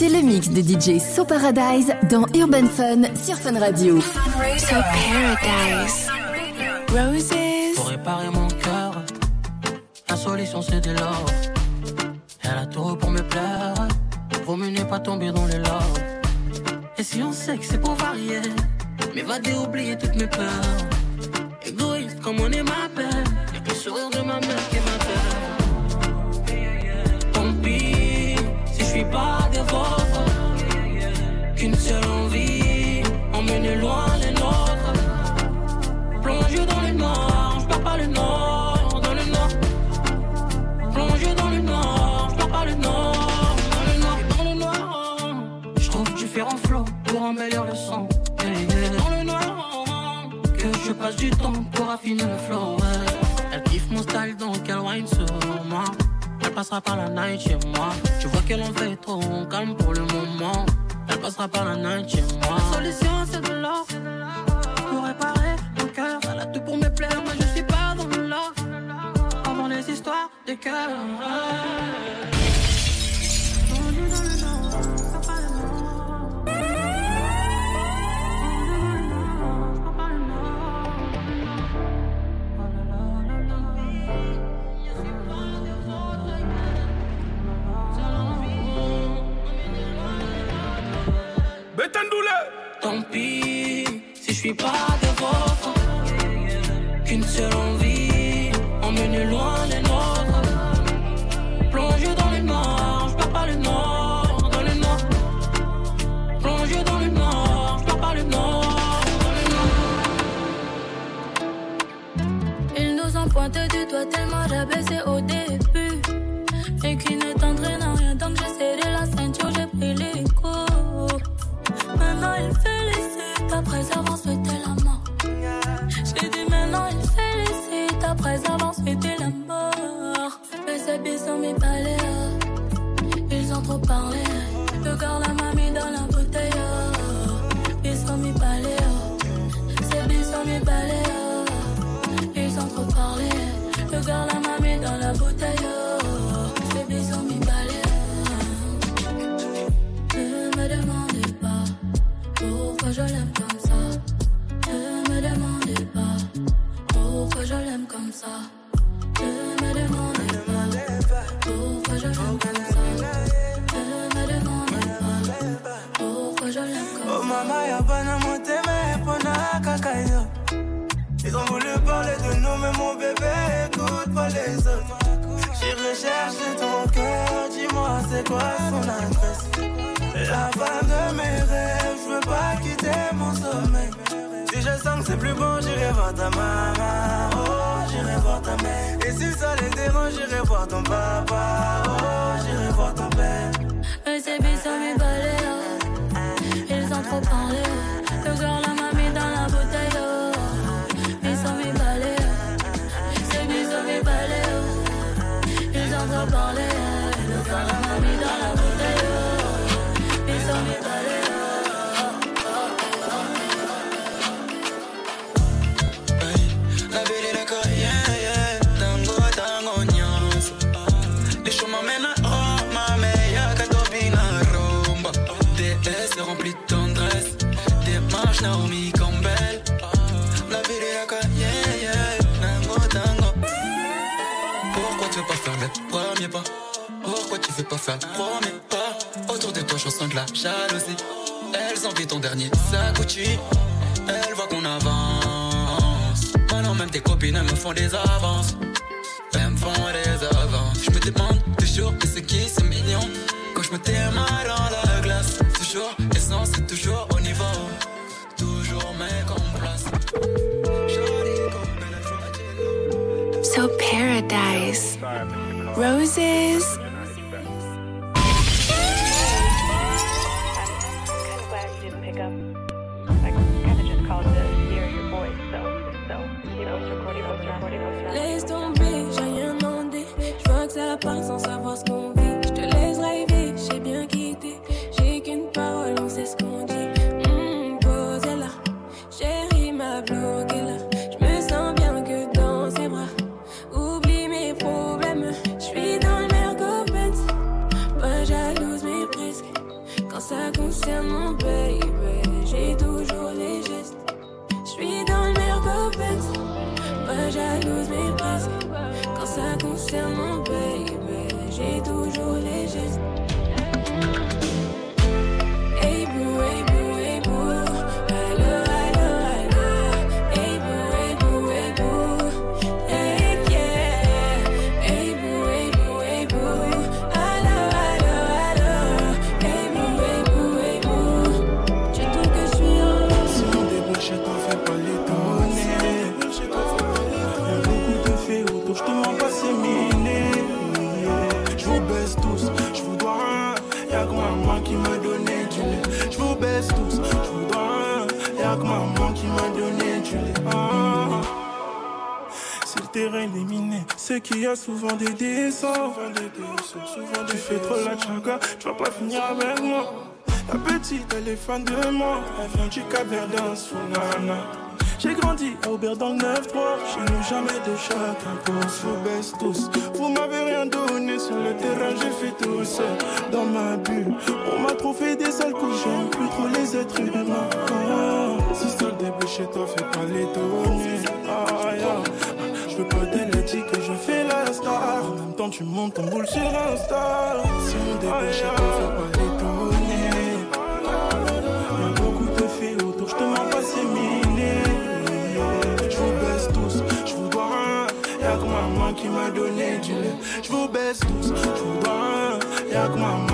C'est le mix de DJ So Paradise dans Urban Fun sur Fun Radio. So Paradise. Roses. Pour réparer mon cœur, la solution c'est de l'or. Elle a tout pour me plaire. Vaut mieux ne pas tomber dans les love. Et si on sait que c'est pour varier, mais va oublier toutes mes peurs. Égoïste comme on est ma belle, y'a que le sourire de ma mère. pour embellir le sang. Yeah, yeah. Dans le noir, que je passe du temps pour affiner le flow. Elle kiffe mon style, donc elle wine sur moi. Elle passera par la night chez moi. Tu vois qu'elle en fait trop, on calme pour le moment. Elle passera par la night chez moi. La solution, c'est de l'or. Pour réparer mon cœur, elle a tout pour me plaire, mais je suis pas dans le love. Avant les histoires de cœur. poignée sa Gucci. Elle voit qu'on avance. Maintenant même tes copines elles me font des avances. Elles me font des avances. Je me demande toujours que c'est qui c'est mignon. Quand je me téma dans la glace, toujours essence, toujours au niveau. Toujours mec en place. So paradise. Roses. home. Miné, c'est qu'il y a souvent des dessins. Souvent des dessins, souvent tu fais trop la chaga, tu vas pas finir avec moi. La petite, elle est fan de moi, elle vient du Cap Verdun, Sounana. J'ai grandi à Aubert dans le 9-3, chez nous jamais de chacun pour se baisse tous. Vous m'avez rien donné sur le terrain, j'ai fait tout seul dans ma bulle. On m'a trop fait des sales coups, j'aime plus trop les êtres humains. Ah, si ça le débouche chez toi, fais pas l'étonner. Ah, yeah. Pas d'elle dit que je fais la star. En même temps, tu montes ton boule sur Insta. Si on débouche toi, fais pas. Y'a beaucoup de filles autour, je te mens pas, c'est miné. Je vous baisse tous, je vous dois rien. Y'a que maman qui m'a donné du lait. Je vous baisse tous, je vous dois rien. Y'a que maman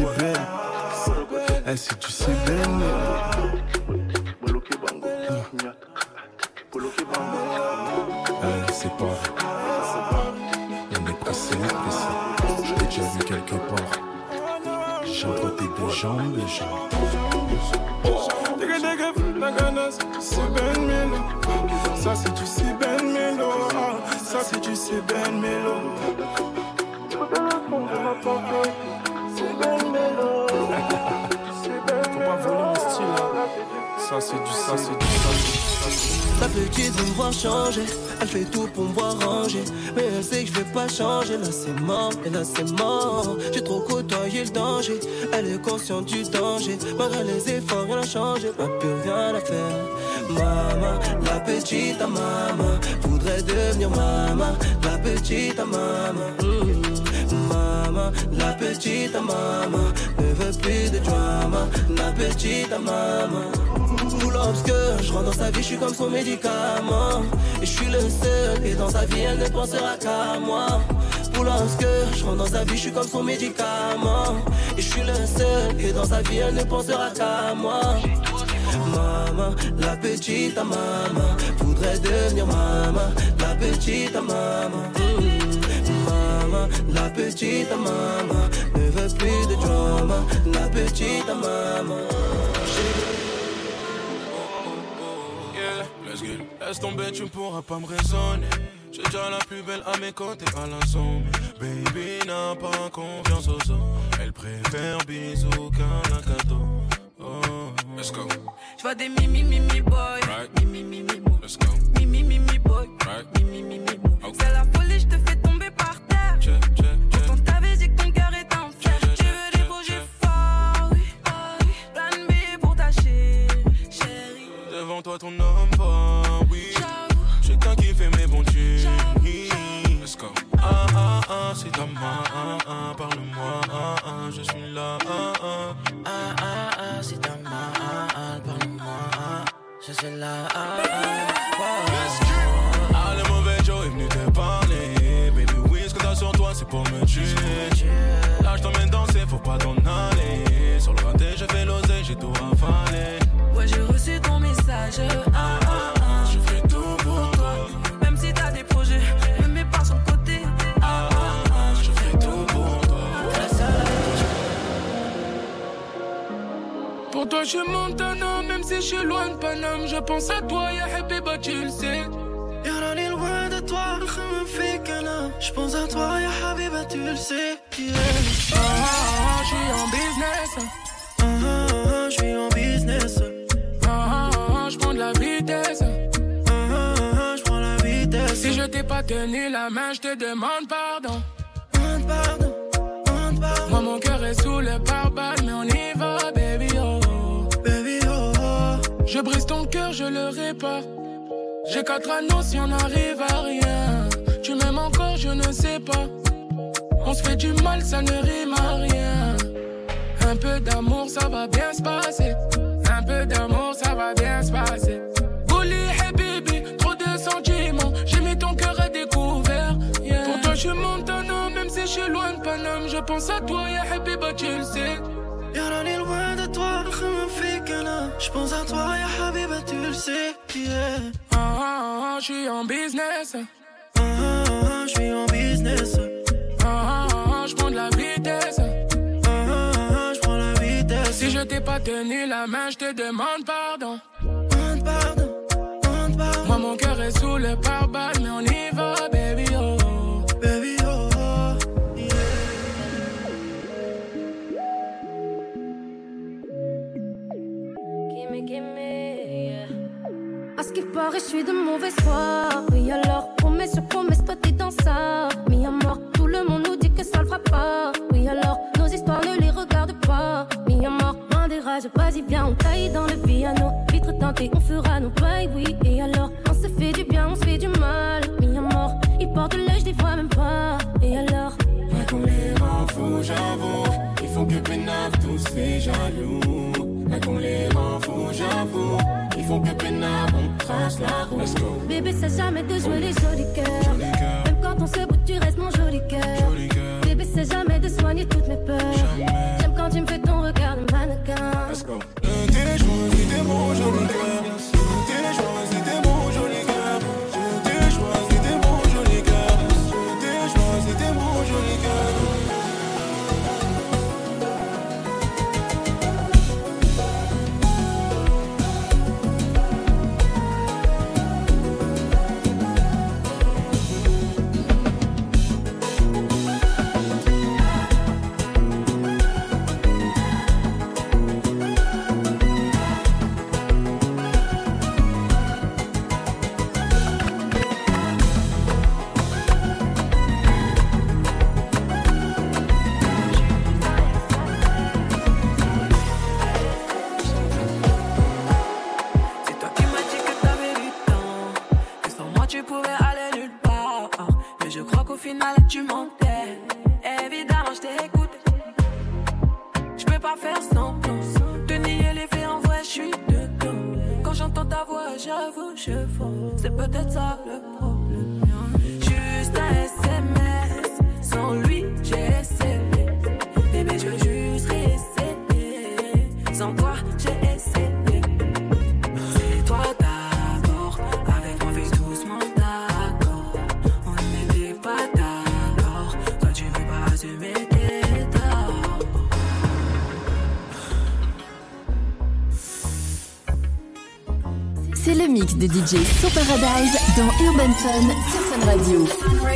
si tu sais belle, eh, si tu sais belle, eh, c'est pas, on est pressé, pressé. Je t'ai déjà vu quelque part. J'ai emprunté des jambes, jambes. C'est Ben Melo, ça c'est du c'est Ben Melo, Ah, ça c'est du c'est Ben Melo. La petite veut me voir changer, elle fait tout pour me voir ranger. Mais elle sait que je vais pas changer, là c'est mort, et là c'est mort. J'ai trop côtoyé le danger, elle est consciente du danger. Malgré les efforts, rien n'a changé, pas plus rien à faire. Maman, la petite à maman, voudrait devenir maman, la petite à maman. Mm. Maman, la petite maman, ne veut plus de drama, la petite maman. Tout lorsque je rentre dans sa vie, je suis comme son médicament. Et je suis le seul, et dans sa vie, elle ne pensera qu'à moi. Pour lorsque je rentre dans sa vie, je suis comme son médicament. Et je suis le seul, et dans sa vie, elle ne pensera qu'à moi. Maman, la petite à maman, voudrait devenir maman, la petite à maman. Mm. Maman, la petite à maman, ne veut plus de drama, la petite à maman. Laisse tomber, tu ne pourras pas me raisonner. J'ai déjà la plus belle à mes côtés à la somme. Baby n'a pas confiance aux hommes. Elle préfère bisous qu'un cadeau. Oh, let's go. Je vois des mimi mimi boy. Right. Mimi mimi boy. Let's go. Mimi mimi boy. Right. Mimi mimi boy. C'est la folie, je te fais tomber par terre. Check, check, check. Pourtant t'avais dit que ton cœur est en fer. Tu veux des projets forts, oui. oh oui. Plan B pour ta chérie, chérie. Devant toi, ton homme Ah c'est ta main. Parle-moi. Ah ah, je suis là. Ah ah. Ah ah c'est ta main, ah ah, parle-moi, ah, je suis là, ah ah. Ah, le mauvais Joe est venu te parler. Baby, oui, ce que t'as sur toi, c'est pour me tuer. Là, je t'emmène danser, faut pas t'en aller. Sur le raté, je fais l'oseille, j'ai tout avalé. ouais, j'ai reçu ton Paname. Je pense à toi, ya Habiba, tu le sais. Y'a est loin de toi, me fait qu'un an. Je pense à toi, ya Habiba, tu le sais. Yeah. Ah, ah, ah, je suis en business. Ah, ah, ah, je suis en business. Ah, ah, ah, je prends de la vitesse. Ah, ah, ah, je prends la vitesse. Si je t'ai pas tenu la main, je te demande pardon. Demande pardon. est sous le pare-balles, je le répare. J'ai quatre anneaux si on arrive à rien. Tu m'aimes encore, je ne sais pas. On se fait du mal, ça ne rime à rien. Un peu d'amour, ça va bien se passer. Un peu d'amour, ça va bien se passer. Bully, hey baby, trop de sentiments. J'ai mis ton cœur à découvert. yeah. Pour toi, je suis Montana, même si je suis loin de Paname. Je pense à toi, ya Habiba, tu le sais. Je pense à toi, ya Habiba, tu le sais. Yeah. Ah, ah, ah, je suis en business. Ah, ah, ah, je suis en business. Ah, ah, ah, je prends de la vitesse. Ah, ah, ah, je prends la vitesse. Si je t'ai pas tenu la main, je te demande pardon. Demande pardon, demande pardon. Moi, mon cœur est sous le pare-balles, mais on y Paraît, je suis de mauvaise foi. Oui, alors, promesse sur promesse, toi t'es dans ça. Mis tout le monde nous dit que ça le fera pas. Oui, alors, nos histoires ne les regarde pas. Mis à mort, des rages, vas-y, viens, on taille dans le piano. Vitre teintée, on fera nos bails, oui. Et alors, on se fait du bien, on se fait du mal. Mis à mort, ils portent l'œil, je les vois même pas. Et alors, Pas qu'on les rend fous, j'avoue. Ils font que pénave, tous ces jaloux. Pas qu'on les rend fous, j'avoue. Ils font que pénave, on trace la route. Bébé, c'est jamais de jouer les jolis cœurs. Même quand on se bouge, tu restes mon joli cœur. joli cœur. Bébé, c'est jamais de soigner toutes mes peurs. Jamais. De DJ So Paradise dans Urban Fun sur Fun Radio.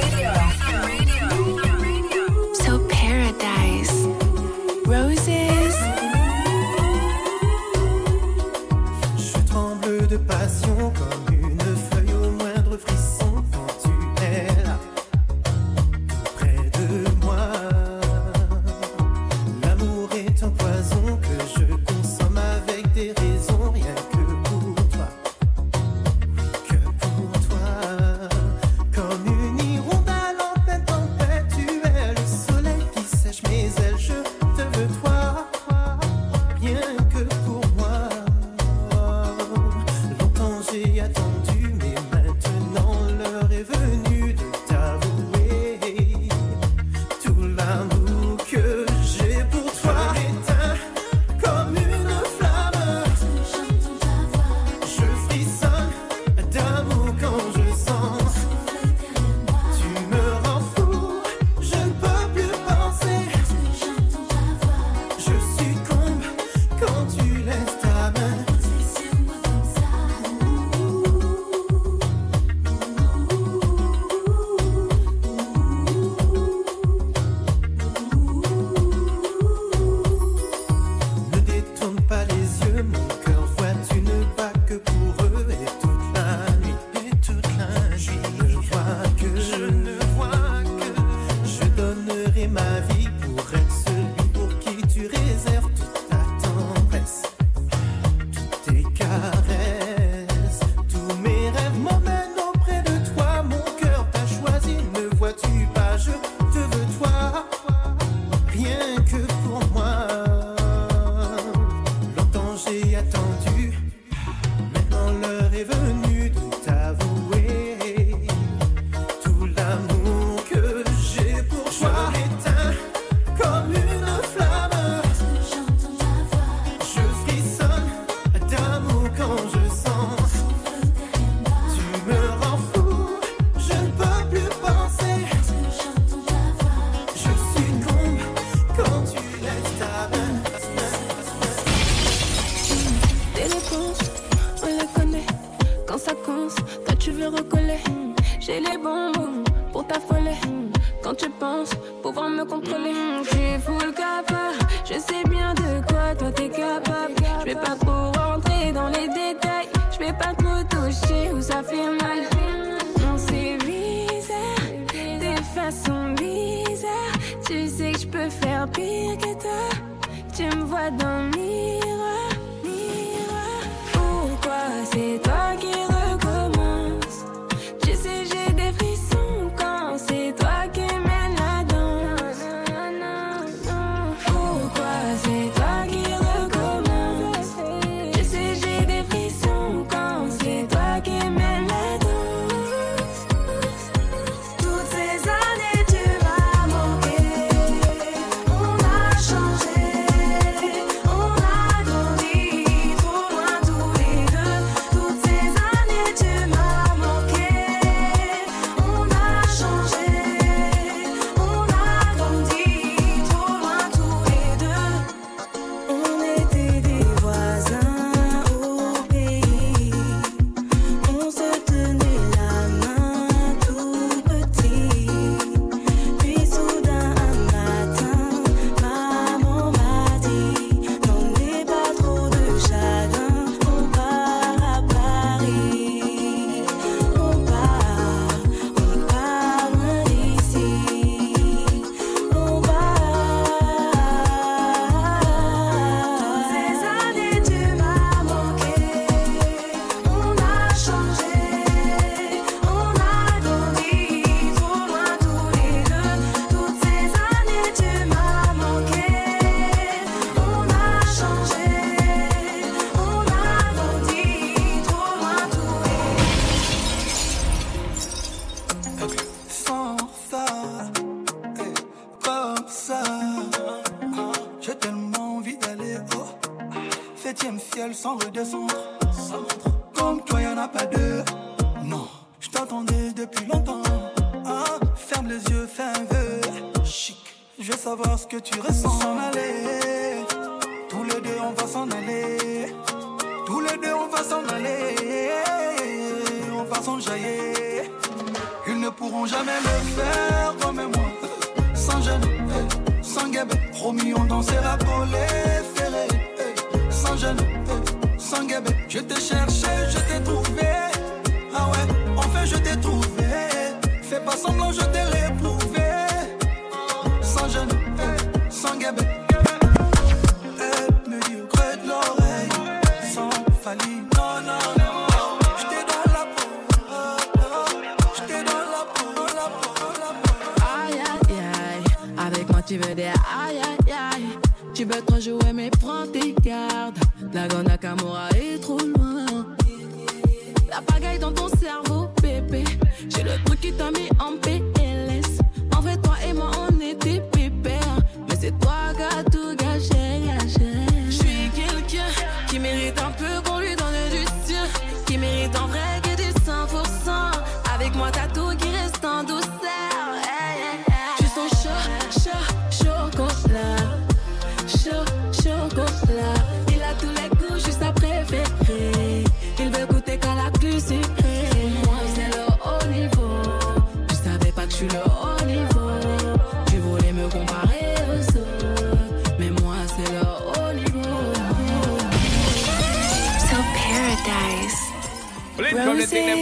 tu veux des aïe aïe aïe. Tu veux trop jouer, mais prends tes gardes. La Nakamura est trop loin. La pagaille dans ton cerveau, bébé. J'ai le truc qui t'a mis en PLS. En vrai, toi et moi, on était pépères. Mais c'est toi qui as tout gâché, gâché. Je suis quelqu'un qui mérite un peu qu'on lui donne du sien. Qui mérite en vrai.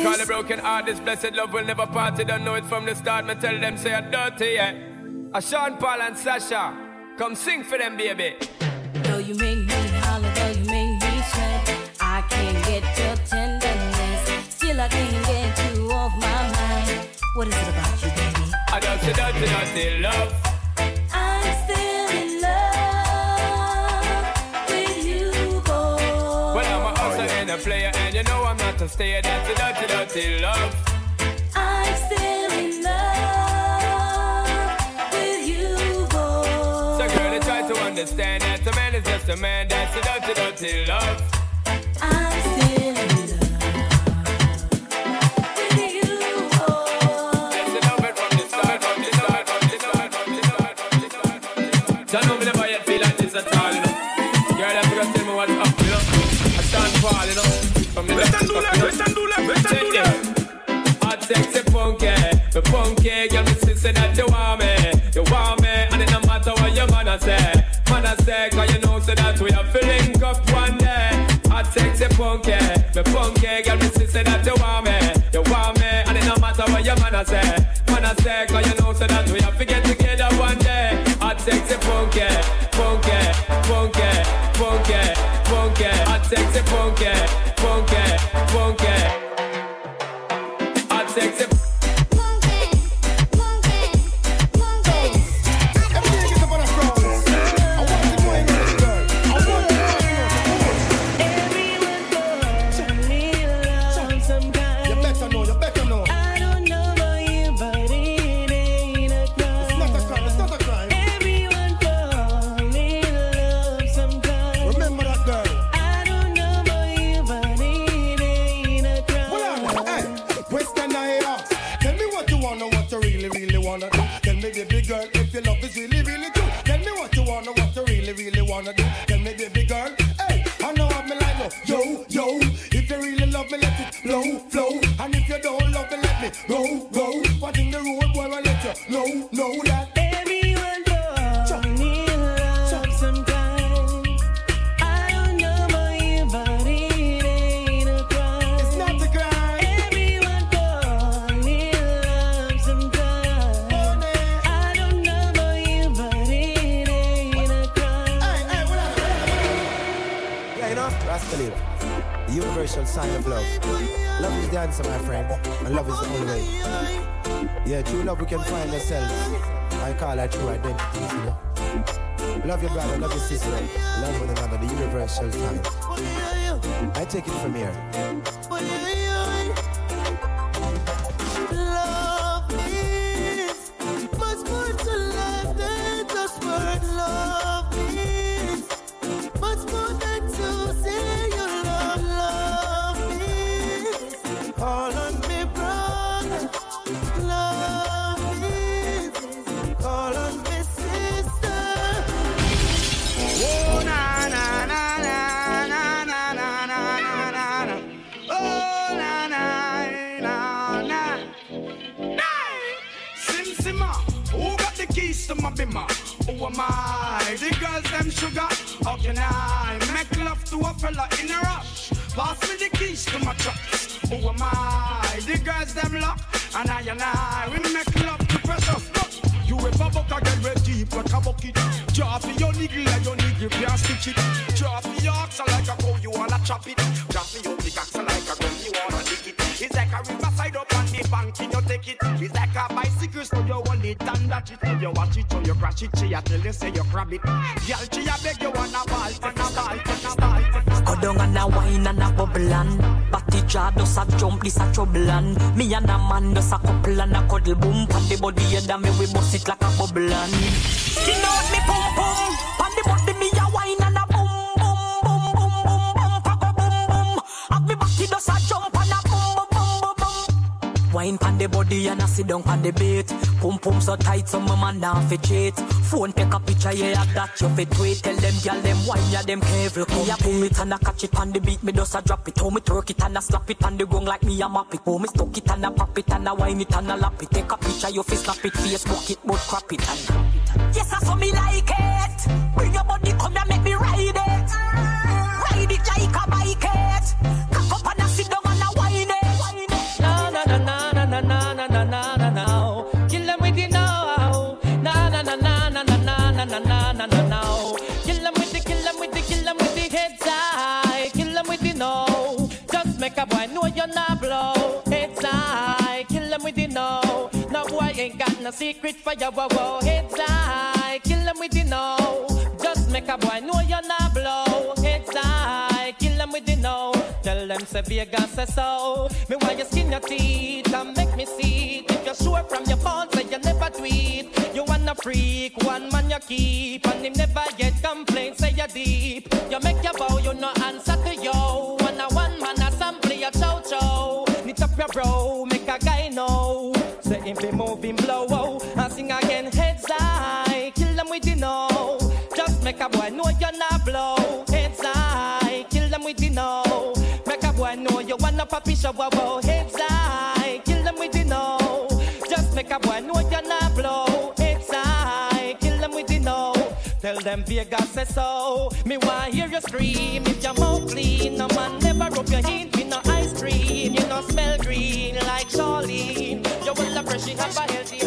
please. Call the broken heart, this blessed love will never part. They don't know it from the start. Me tell them say I'm dirty, yeah. A Sean Paul and Sasha, come sing for them, baby. Though you make me holler, though you make me sweat, I can't get your tenderness. Still, I can't get you off my mind. What is it about you, baby? I just say dirty, dirty love. to stay a dirty, dirty, dirty love. I'm still in love with you, boy. So girl, I try to understand that a man is just a man. That's a dirty, dirty love. say, man I say, cause you know so that we are filling up one day. I take the punky, the punky, girl, me say that you want me, you want me, and it no matter what your man I say, man I say, cause you know Yeah, you know, the universal sign of love. Love is the answer, my friend, and love is the only way. Yeah, true love we can find ourselves. I call that true identity, you know. Love your brother, love your sister, love one another, the universal sign. I take it from here. I? The girls them sugar. How can I make love to a fella in a rush? Pass me the keys to my trucks. Who am I? The girls them lock, and I and I we make love to precious. Look, you ever buck a girl with deep like a bucket? Drop your niggle like your niggle can't stitch it. Drop your ox like a cow, you wanna chop it. Drop your pickaxe like a gun, you wanna dig it. It's like a riverside up on the bank, and you take it. It's like a bicycle, so you hold it and that it. So you watch it, so you crash it, she a tell you say you grab it. Girl, she a beg you wanna ball, wanna ball, wanna ball. Go down and a wine and a bubble and Batty jaw does a jump, this a trouble and Me and a man does a couple and a cuddle boom Pan the body and me we bust it like a bubble and Skin out me pum Wine pan the body and I sit down pan the bait Pum pum so tight so my man now fi cheat. Phone take a picture yeah that you fit tweet. Tell them girl them wine ya them careful. Me a boom it and I catch it on the beat. Me just a drop it How me twerk it and a slap it on the gong like me a map it. How me stuck it and a pop it and a wine it and a lap it. Take a picture you fi snap it. Facebook it but crap it and Yes I saw me like it. Bring your body come and make na na na na na na na. Kill them with the kill them with the kill them with the heads high. Kill them with the no. Just make a boy know you're not blow. Heads high. Kill them with the no. No boy ain't got no secret for your wow wow. Heads high. Kill them with the no. Just make a boy know you're not blow. Heads high. Kill them with the no. Tell them say Vegas say so. Me why you skin your teeth and make me see it. If you're sure from your bones say you never tweet. Freak, one man you keep. And him never yet complain, say you deep. You make your bow, you no answer to yo. And a one man assembly a chow chow. Knit up your bro, make a guy know. Say him be moving blow, oh. And sing again, heads high. Kill them with the no. Just make a boy know you're not blow. Heads high, kill them with the no. Make a boy know you wanna puppy show, wow, wow. Heads high, them Vegas say so. Me want hear you scream if your mouth clean. No man never rub your hint with no ice cream. You no smell green like Charlene. You will appreciate have a healthy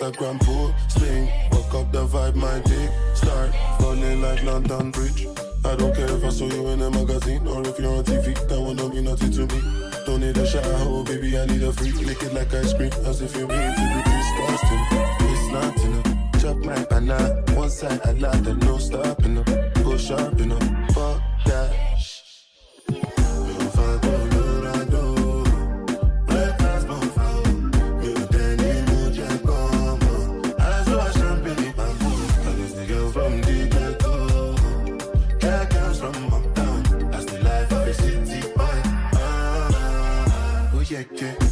Instagram posting. walk up the vibe, my dick. Start running like London Bridge. I don't care if I saw you in a magazine or if you're on TV. That will not mean nothing to me. Don't need a shower, oh baby, I need a freak. Lick it like ice cream, as if you're meant to be disgusting. It's not enough. Chop my banana, one side I like the no stopping up. Go sharp enough. Fuck that. yeah, yeah.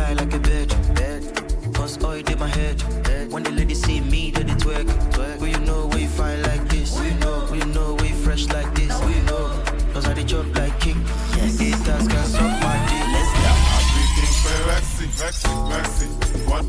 fly like a bitch. Cause oil did my head. When the ladies see me, then they twerk. We you know we find like this? Will you know? Will you know we fresh like this? Will you know? Cause I did job like king. Yes. Haters can suck my dick. Let's go. Everything fancy, fancy, fancy. What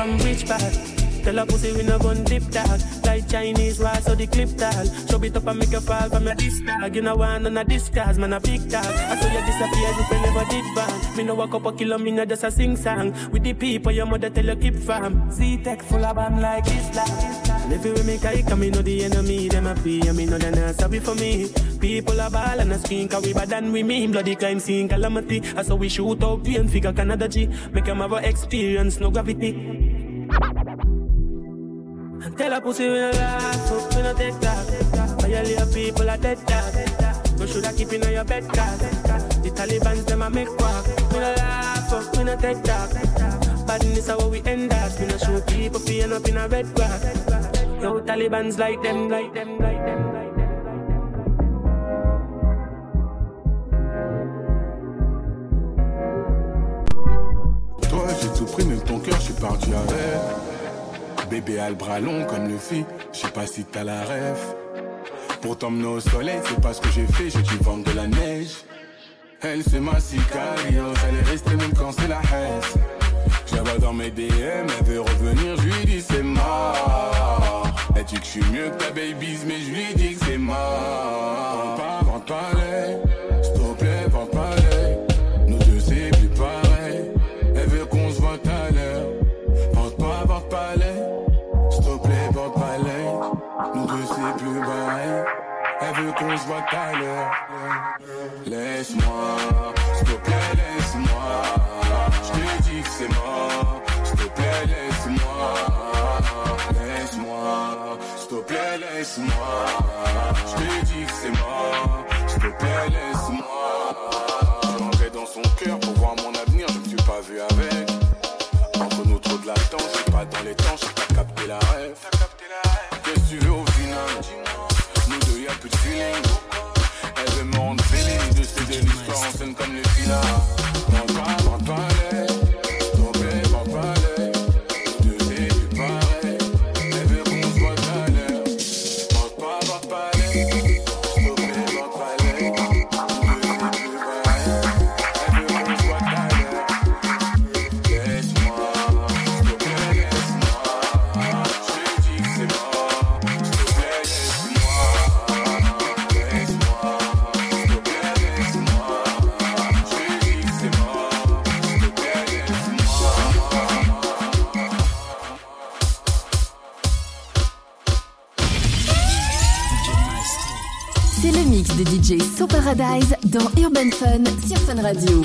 from rich part. Tell her pussy we no gun dip tag Like Chinese rice so the clip tag Show it up and make you fall from your disc tag You know one on a discard, man a big tag I saw you disappear if you never did bang. Me no walk up a kilo, me know just a sing song. With the people your mother tell you keep fam. Z-Tech full of bam like Islam if you with me kike, me know the enemy Them a pay, and me know they not sorry for me. People are ball and a screen Cause we bad than we mean. Bloody crime scene calamity. I saw we shoot out pain Figure Canada G. Make them have a experience, no gravity and tell a pussy we no up, we no take that. Violate people are dead dog. No should I keep in your bed cause The Taliban's them a make walk. We no laugh up, we no take that. Badness is how we end up. We no show people feeling up in a red grass. Yo, Taliban's like them, like them, like them. Like them. Ton cœur, je suis parti avec. Bébé a le bras long comme le fit, je sais pas si t'as la rêve. Pour t'emmener au soleil, c'est pas ce que j'ai fait, j'ai dû vendre de la neige. Elle, c'est ma sicarios, elle est restée même quand c'est la haine. Vois dans mes DM, elle veut revenir, je lui dis c'est mort. Elle dit que je suis mieux que ta babies, mais je lui dis que c'est mort. Vente pas, pas Laisse-moi, s'il te plaît, laisse-moi. Je te dis que c'est mort, s'il te plaît, laisse-moi. Laisse-moi, s'il te plaît, laisse-moi. Je te dis que c'est mort, s'il te plaît, laisse-moi. J'entrais dans son cœur pour voir mon avenir, je me suis pas vu avec. Entre nous trop de latence, c'est pas dans les temps, j'ai pas capté la rêve. L'histoire en scène comme les filles Dans Urban Fun sur Fun Radio.